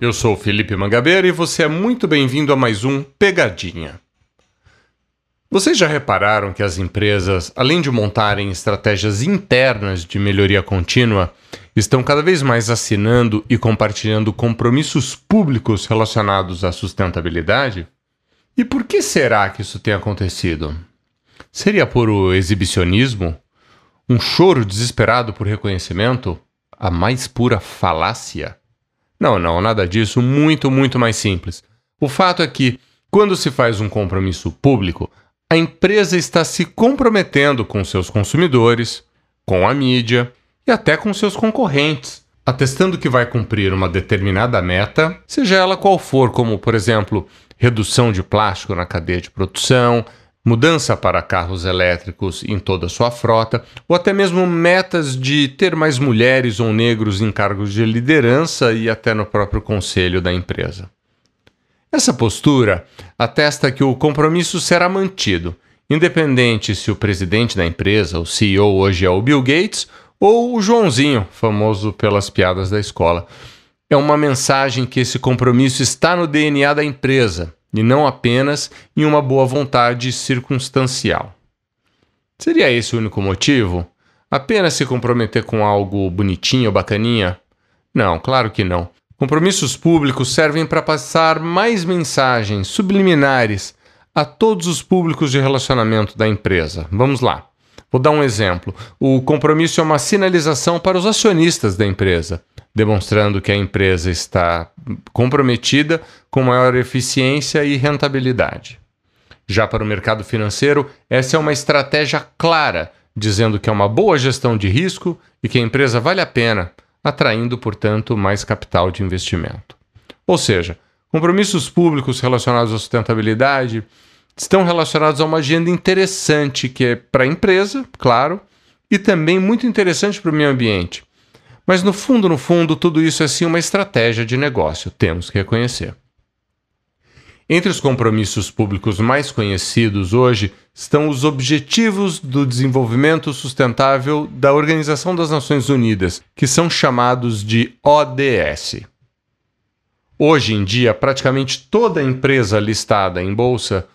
eu sou Felipe Mangabeira e você é muito bem-vindo a mais um Pegadinha. Vocês já repararam que as empresas, além de montarem estratégias internas de melhoria contínua, estão cada vez mais assinando e compartilhando compromissos públicos relacionados à sustentabilidade? E por que será que isso tem acontecido? Seria por o exibicionismo? Um choro desesperado por reconhecimento? A mais pura falácia? Não, não, nada disso, muito, muito mais simples. O fato é que, quando se faz um compromisso público, a empresa está se comprometendo com seus consumidores, com a mídia e até com seus concorrentes, atestando que vai cumprir uma determinada meta, seja ela qual for, como, por exemplo, redução de plástico na cadeia de produção, mudança para carros elétricos em toda a sua frota, ou até mesmo metas de ter mais mulheres ou negros em cargos de liderança e até no próprio conselho da empresa. Essa postura atesta que o compromisso será mantido, independente se o presidente da empresa, o CEO hoje é o Bill Gates, ou o Joãozinho, famoso pelas piadas da escola. É uma mensagem que esse compromisso está no DNA da empresa e não apenas em uma boa vontade circunstancial. Seria esse o único motivo? Apenas se comprometer com algo bonitinho bacaninha? Não, claro que não. Compromissos públicos servem para passar mais mensagens subliminares a todos os públicos de relacionamento da empresa. Vamos lá. Vou dar um exemplo. O compromisso é uma sinalização para os acionistas da empresa, demonstrando que a empresa está comprometida com maior eficiência e rentabilidade. Já para o mercado financeiro, essa é uma estratégia clara, dizendo que é uma boa gestão de risco e que a empresa vale a pena atraindo, portanto, mais capital de investimento. Ou seja, compromissos públicos relacionados à sustentabilidade estão relacionados a uma agenda interessante que é para a empresa, claro, e também muito interessante para o meio ambiente. Mas no fundo, no fundo, tudo isso é sim uma estratégia de negócio, temos que reconhecer. Entre os compromissos públicos mais conhecidos hoje estão os Objetivos do Desenvolvimento Sustentável da Organização das Nações Unidas, que são chamados de ODS. Hoje em dia, praticamente toda empresa listada em bolsa,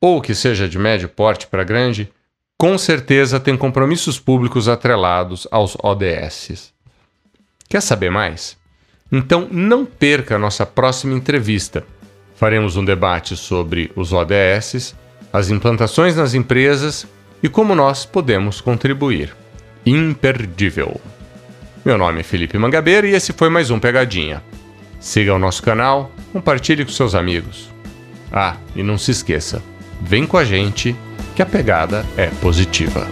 ou que seja de médio porte para grande, com certeza tem compromissos públicos atrelados aos ODS. Quer saber mais? Então não perca a nossa próxima entrevista Faremos um debate sobre os ODS, as implantações nas empresas e como nós podemos contribuir. Imperdível. Meu nome é Felipe Mangabeira e esse foi mais um Pegadinha. Siga o nosso canal, compartilhe com seus amigos. Ah, e não se esqueça, vem com a gente que a pegada é positiva.